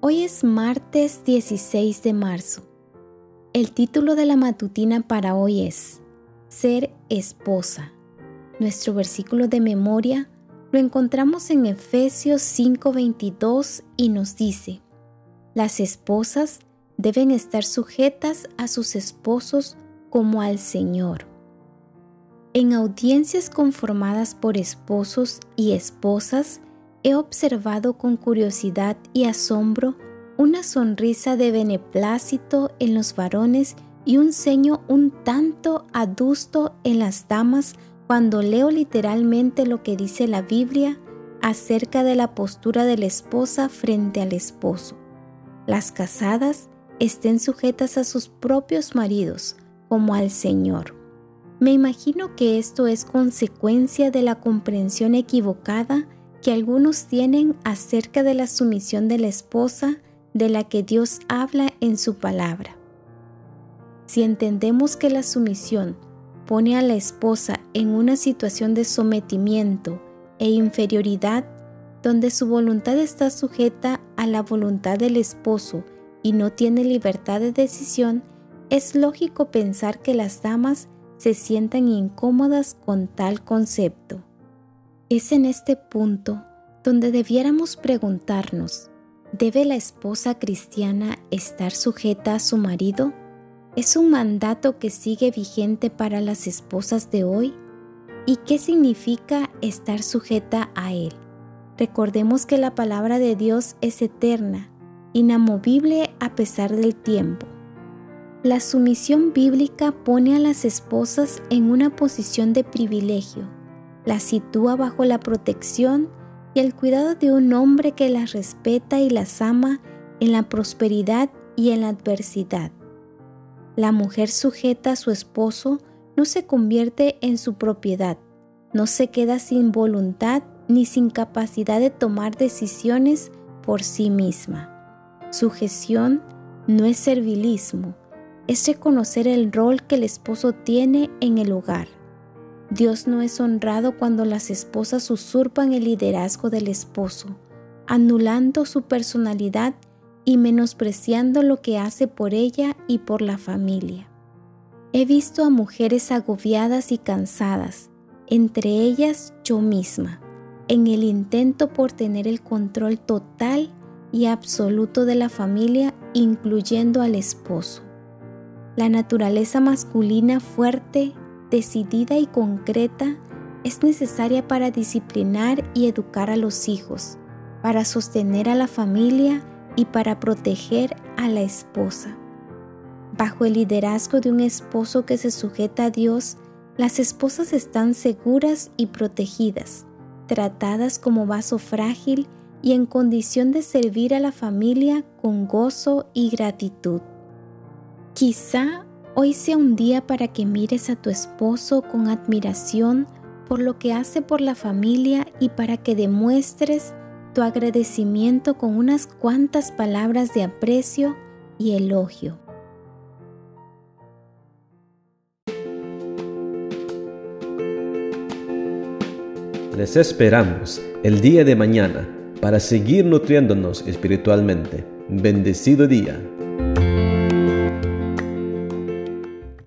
Hoy es martes 16 de marzo. El título de la matutina para hoy es Ser esposa. Nuestro versículo de memoria lo encontramos en Efesios 5:22 y nos dice, Las esposas deben estar sujetas a sus esposos como al Señor. En audiencias conformadas por esposos y esposas, he observado con curiosidad y asombro una sonrisa de beneplácito en los varones y un ceño un tanto adusto en las damas cuando leo literalmente lo que dice la Biblia acerca de la postura de la esposa frente al esposo. Las casadas estén sujetas a sus propios maridos como al Señor. Me imagino que esto es consecuencia de la comprensión equivocada que algunos tienen acerca de la sumisión de la esposa de la que Dios habla en su palabra. Si entendemos que la sumisión pone a la esposa en una situación de sometimiento e inferioridad, donde su voluntad está sujeta a la voluntad del esposo y no tiene libertad de decisión, es lógico pensar que las damas se sientan incómodas con tal concepto. Es en este punto donde debiéramos preguntarnos, ¿debe la esposa cristiana estar sujeta a su marido? ¿Es un mandato que sigue vigente para las esposas de hoy? ¿Y qué significa estar sujeta a él? Recordemos que la palabra de Dios es eterna, inamovible a pesar del tiempo. La sumisión bíblica pone a las esposas en una posición de privilegio, las sitúa bajo la protección y el cuidado de un hombre que las respeta y las ama en la prosperidad y en la adversidad. La mujer sujeta a su esposo no se convierte en su propiedad, no se queda sin voluntad ni sin capacidad de tomar decisiones por sí misma. Sujeción no es servilismo, es reconocer el rol que el esposo tiene en el hogar. Dios no es honrado cuando las esposas usurpan el liderazgo del esposo, anulando su personalidad y menospreciando lo que hace por ella y por la familia. He visto a mujeres agobiadas y cansadas, entre ellas yo misma, en el intento por tener el control total y absoluto de la familia, incluyendo al esposo. La naturaleza masculina fuerte, decidida y concreta es necesaria para disciplinar y educar a los hijos, para sostener a la familia y para proteger a la esposa. Bajo el liderazgo de un esposo que se sujeta a Dios, las esposas están seguras y protegidas, tratadas como vaso frágil y en condición de servir a la familia con gozo y gratitud. Quizá hoy sea un día para que mires a tu esposo con admiración por lo que hace por la familia y para que demuestres tu agradecimiento con unas cuantas palabras de aprecio y elogio. Les esperamos el día de mañana para seguir nutriéndonos espiritualmente. Bendecido día.